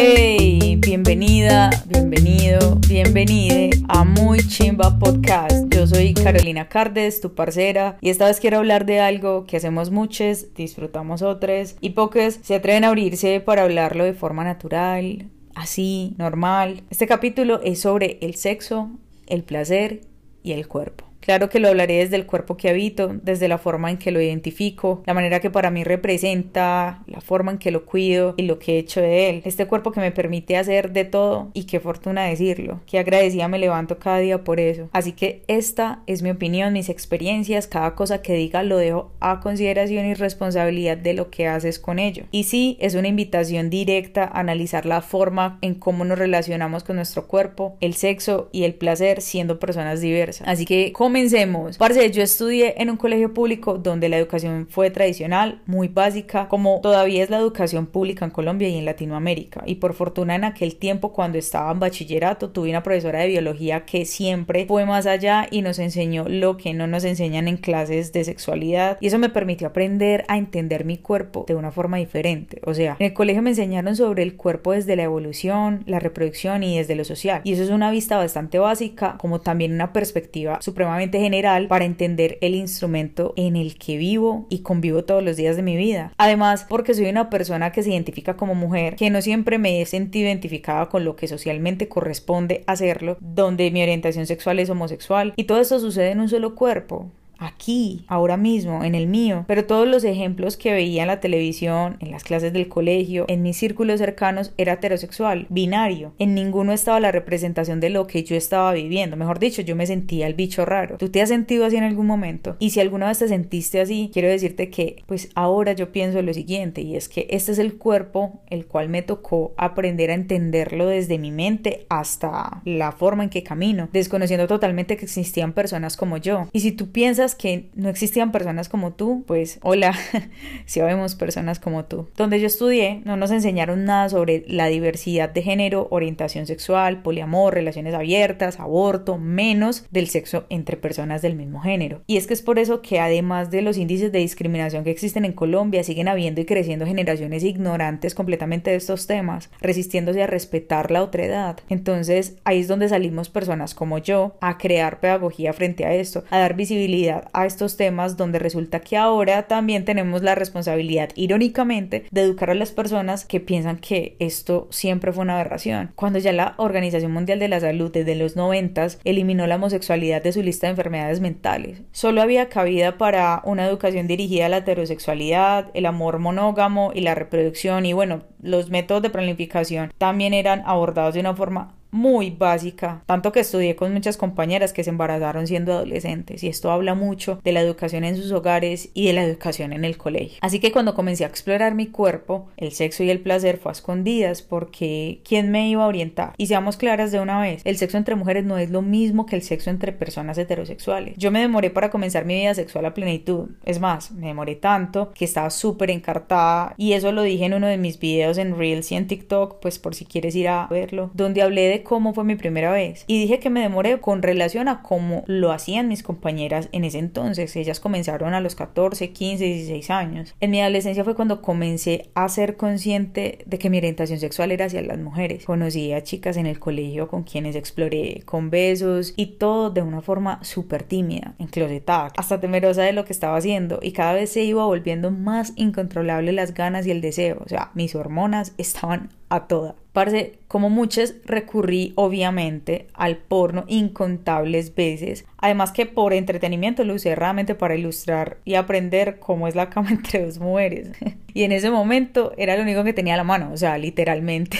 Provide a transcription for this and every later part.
Hey, bienvenida, bienvenido, bienvenide a Muy Chimba Podcast. Yo soy Carolina Cardes, tu parcera, y esta vez quiero hablar de algo que hacemos muchos, disfrutamos otros, y pocos se atreven a abrirse para hablarlo de forma natural, así, normal. Este capítulo es sobre el sexo, el placer y el cuerpo. Claro que lo hablaré desde el cuerpo que habito, desde la forma en que lo identifico, la manera que para mí representa, la forma en que lo cuido y lo que he hecho de él. Este cuerpo que me permite hacer de todo y qué fortuna decirlo. Qué agradecida me levanto cada día por eso. Así que esta es mi opinión, mis experiencias, cada cosa que diga lo dejo a consideración y responsabilidad de lo que haces con ello. Y sí, es una invitación directa a analizar la forma en cómo nos relacionamos con nuestro cuerpo, el sexo y el placer siendo personas diversas. Así que come Comencemos. Parce, yo estudié en un colegio público donde la educación fue tradicional, muy básica, como todavía es la educación pública en Colombia y en Latinoamérica. Y por fortuna en aquel tiempo, cuando estaba en bachillerato, tuve una profesora de biología que siempre fue más allá y nos enseñó lo que no nos enseñan en clases de sexualidad. Y eso me permitió aprender a entender mi cuerpo de una forma diferente. O sea, en el colegio me enseñaron sobre el cuerpo desde la evolución, la reproducción y desde lo social. Y eso es una vista bastante básica, como también una perspectiva supremamente general para entender el instrumento en el que vivo y convivo todos los días de mi vida. Además, porque soy una persona que se identifica como mujer, que no siempre me he sentido identificada con lo que socialmente corresponde hacerlo, donde mi orientación sexual es homosexual y todo esto sucede en un solo cuerpo aquí, ahora mismo, en el mío, pero todos los ejemplos que veía en la televisión, en las clases del colegio, en mis círculos cercanos, era heterosexual, binario. En ninguno estaba la representación de lo que yo estaba viviendo. Mejor dicho, yo me sentía el bicho raro. ¿Tú te has sentido así en algún momento? Y si alguna vez te sentiste así, quiero decirte que, pues ahora yo pienso lo siguiente, y es que este es el cuerpo el cual me tocó aprender a entenderlo desde mi mente hasta la forma en que camino, desconociendo totalmente que existían personas como yo. Y si tú piensas que no existían personas como tú, pues hola, si vemos personas como tú. Donde yo estudié no nos enseñaron nada sobre la diversidad de género, orientación sexual, poliamor, relaciones abiertas, aborto, menos del sexo entre personas del mismo género. Y es que es por eso que además de los índices de discriminación que existen en Colombia, siguen habiendo y creciendo generaciones ignorantes completamente de estos temas, resistiéndose a respetar la otredad. Entonces ahí es donde salimos personas como yo a crear pedagogía frente a esto, a dar visibilidad a estos temas donde resulta que ahora también tenemos la responsabilidad, irónicamente, de educar a las personas que piensan que esto siempre fue una aberración. Cuando ya la Organización Mundial de la Salud desde los 90 eliminó la homosexualidad de su lista de enfermedades mentales. Solo había cabida para una educación dirigida a la heterosexualidad, el amor monógamo y la reproducción y bueno, los métodos de planificación también eran abordados de una forma muy básica, tanto que estudié con muchas compañeras que se embarazaron siendo adolescentes y esto habla mucho de la educación en sus hogares y de la educación en el colegio. Así que cuando comencé a explorar mi cuerpo, el sexo y el placer fue a escondidas porque ¿quién me iba a orientar? Y seamos claras de una vez, el sexo entre mujeres no es lo mismo que el sexo entre personas heterosexuales. Yo me demoré para comenzar mi vida sexual a plenitud, es más, me demoré tanto que estaba súper encartada y eso lo dije en uno de mis videos en Reels y en TikTok, pues por si quieres ir a verlo, donde hablé de cómo fue mi primera vez. Y dije que me demoré con relación a cómo lo hacían mis compañeras en ese entonces. Ellas comenzaron a los 14, 15, 16 años. En mi adolescencia fue cuando comencé a ser consciente de que mi orientación sexual era hacia las mujeres. Conocí a chicas en el colegio con quienes exploré con besos y todo de una forma súper tímida, enclosetada, hasta temerosa de lo que estaba haciendo y cada vez se iba volviendo más incontrolable las ganas y el deseo. O sea, mis hormonas estaban a toda. Parce, como muchas, recurrí obviamente al porno incontables veces. Además que por entretenimiento lo usé realmente para ilustrar y aprender cómo es la cama entre dos mujeres. Y en ese momento era lo único que tenía a la mano, o sea, literalmente.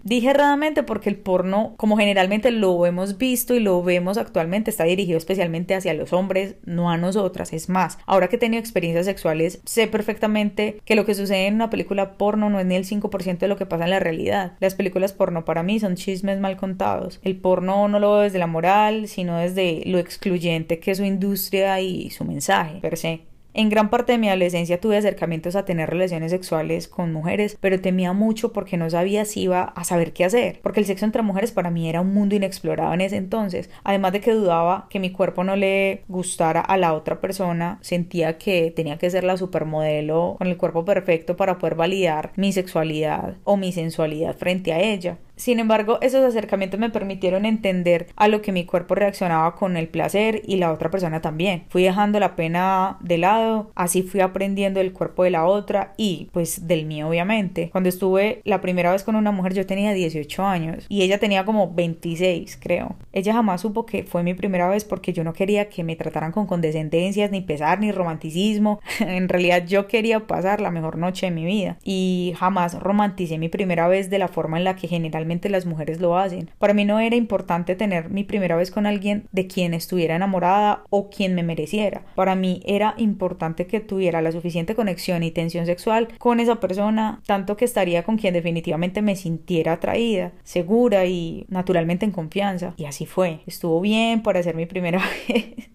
Dije erradamente porque el porno, como generalmente lo hemos visto y lo vemos actualmente, está dirigido especialmente hacia los hombres, no a nosotras. Es más, ahora que he tenido experiencias sexuales, sé perfectamente que lo que sucede en una película porno no es ni el 5% de lo que pasa en la realidad. Las películas porno para mí son chismes mal contados. El porno no lo veo desde la moral, sino desde lo excluyente que es su industria y su mensaje per se. En gran parte de mi adolescencia tuve acercamientos a tener relaciones sexuales con mujeres, pero temía mucho porque no sabía si iba a saber qué hacer, porque el sexo entre mujeres para mí era un mundo inexplorado en ese entonces, además de que dudaba que mi cuerpo no le gustara a la otra persona, sentía que tenía que ser la supermodelo con el cuerpo perfecto para poder validar mi sexualidad o mi sensualidad frente a ella. Sin embargo, esos acercamientos me permitieron entender a lo que mi cuerpo reaccionaba con el placer y la otra persona también. Fui dejando la pena de lado, así fui aprendiendo del cuerpo de la otra y pues del mío obviamente. Cuando estuve la primera vez con una mujer yo tenía 18 años y ella tenía como 26 creo. Ella jamás supo que fue mi primera vez porque yo no quería que me trataran con condescendencias, ni pesar, ni romanticismo. en realidad yo quería pasar la mejor noche de mi vida y jamás romanticé mi primera vez de la forma en la que generalmente las mujeres lo hacen. Para mí no era importante tener mi primera vez con alguien de quien estuviera enamorada o quien me mereciera. Para mí era importante que tuviera la suficiente conexión y tensión sexual con esa persona, tanto que estaría con quien definitivamente me sintiera atraída, segura y naturalmente en confianza. Y así fue. Estuvo bien para ser mi primera vez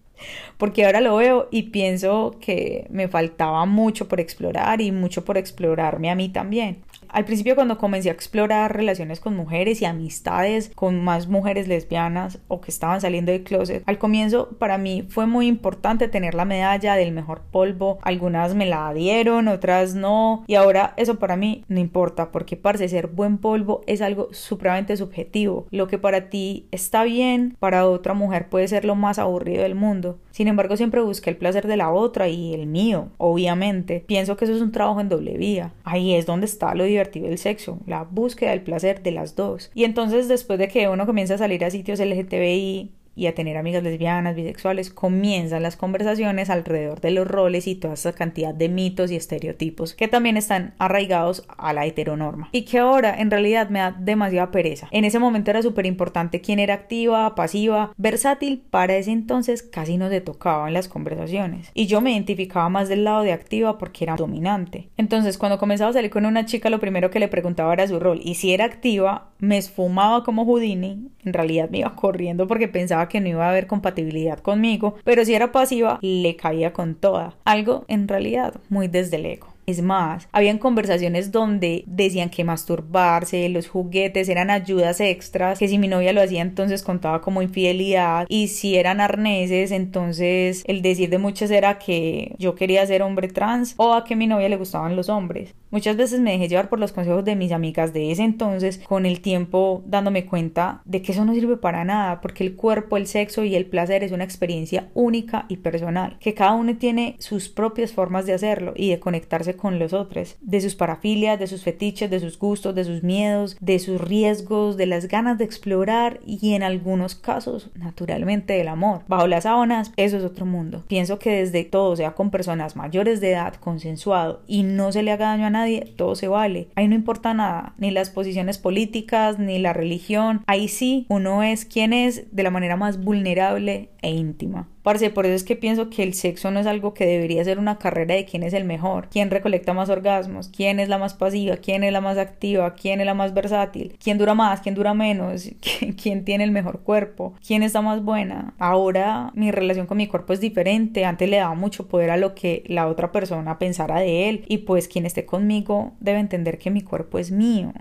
porque ahora lo veo y pienso que me faltaba mucho por explorar y mucho por explorarme a mí también. Al principio cuando comencé a explorar relaciones con mujeres y amistades con más mujeres lesbianas o que estaban saliendo del closet, al comienzo para mí fue muy importante tener la medalla del mejor polvo. Algunas me la dieron, otras no. Y ahora eso para mí no importa porque parece ser buen polvo es algo supremamente subjetivo. Lo que para ti está bien, para otra mujer puede ser lo más aburrido del mundo. Sin embargo, siempre busqué el placer de la otra y el mío, obviamente. Pienso que eso es un trabajo en doble vía. Ahí es donde está lo divertido el sexo, la búsqueda del placer de las dos. Y entonces después de que uno comienza a salir a sitios LGTBI y a tener amigas lesbianas, bisexuales, comienzan las conversaciones alrededor de los roles y toda esa cantidad de mitos y estereotipos que también están arraigados a la heteronorma. Y que ahora en realidad me da demasiada pereza. En ese momento era súper importante quién era activa, pasiva, versátil, para ese entonces casi no se tocaba en las conversaciones. Y yo me identificaba más del lado de activa porque era dominante. Entonces cuando comenzaba a salir con una chica lo primero que le preguntaba era su rol. Y si era activa me esfumaba como Houdini, en realidad me iba corriendo porque pensaba que no iba a haber compatibilidad conmigo, pero si era pasiva, le caía con toda. Algo en realidad muy desde el. Es más, habían conversaciones donde decían que masturbarse, los juguetes eran ayudas extras, que si mi novia lo hacía entonces contaba como infidelidad y si eran arneses entonces el decir de muchas era que yo quería ser hombre trans o a que mi novia le gustaban los hombres. Muchas veces me dejé llevar por los consejos de mis amigas de ese entonces, con el tiempo dándome cuenta de que eso no sirve para nada, porque el cuerpo, el sexo y el placer es una experiencia única y personal, que cada uno tiene sus propias formas de hacerlo y de conectarse con los otros, de sus parafilias, de sus fetiches, de sus gustos, de sus miedos, de sus riesgos, de las ganas de explorar y en algunos casos, naturalmente, del amor. Bajo las sábanas, eso es otro mundo. Pienso que desde todo, sea con personas mayores de edad, consensuado y no se le haga daño a nadie, todo se vale. Ahí no importa nada, ni las posiciones políticas, ni la religión. Ahí sí, uno es quien es de la manera más vulnerable e íntima. Por eso es que pienso que el sexo no es algo que debería ser una carrera de quién es el mejor, quién recolecta más orgasmos, quién es la más pasiva, quién es la más activa, quién es la más versátil, quién dura más, quién dura menos, quién tiene el mejor cuerpo, quién está más buena. Ahora mi relación con mi cuerpo es diferente, antes le daba mucho poder a lo que la otra persona pensara de él y pues quien esté conmigo debe entender que mi cuerpo es mío.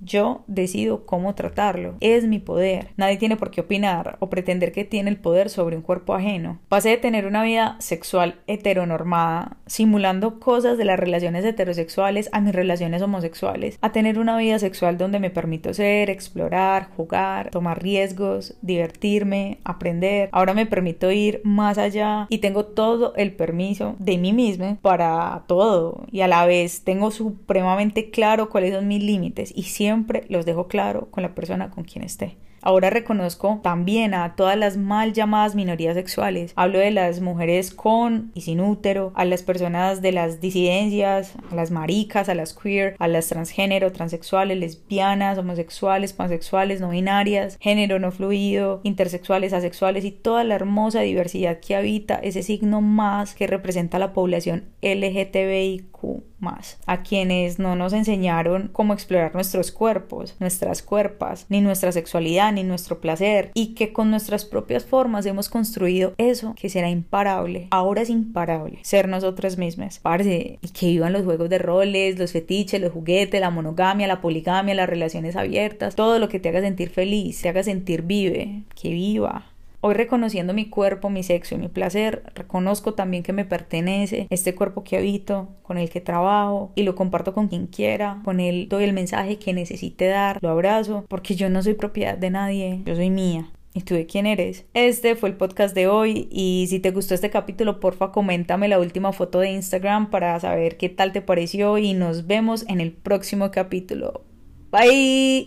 Yo decido cómo tratarlo. Es mi poder. Nadie tiene por qué opinar o pretender que tiene el poder sobre un cuerpo ajeno. Pasé de tener una vida sexual heteronormada, simulando cosas de las relaciones heterosexuales a mis relaciones homosexuales, a tener una vida sexual donde me permito ser, explorar, jugar, tomar riesgos, divertirme, aprender. Ahora me permito ir más allá y tengo todo el permiso de mí misma para todo y a la vez tengo supremamente claro cuáles son mis límites y siempre los dejo claro con la persona con quien esté. Ahora reconozco también a todas las mal llamadas minorías sexuales. Hablo de las mujeres con y sin útero, a las personas de las disidencias, a las maricas, a las queer, a las transgénero, transexuales, lesbianas, homosexuales, pansexuales, no binarias, género no fluido, intersexuales, asexuales y toda la hermosa diversidad que habita ese signo más que representa la población LGTBIQ Más, a quienes no nos enseñaron cómo explorar nuestros cuerpos, nuestras cuerpas, ni nuestra sexualidad, ni nuestro placer, y que con nuestras propias formas hemos construido eso que será imparable. Ahora es imparable ser nosotras mismas. Parce, y que vivan los juegos de roles, los fetiches, los juguetes, la monogamia, la poligamia, las relaciones abiertas, todo lo que te haga sentir feliz, te haga sentir vive, que viva. Hoy reconociendo mi cuerpo, mi sexo y mi placer, reconozco también que me pertenece este cuerpo que habito, con el que trabajo y lo comparto con quien quiera, con él doy el mensaje que necesite dar, lo abrazo, porque yo no soy propiedad de nadie, yo soy mía. ¿Y tú de quién eres? Este fue el podcast de hoy y si te gustó este capítulo, porfa, coméntame la última foto de Instagram para saber qué tal te pareció y nos vemos en el próximo capítulo. Bye.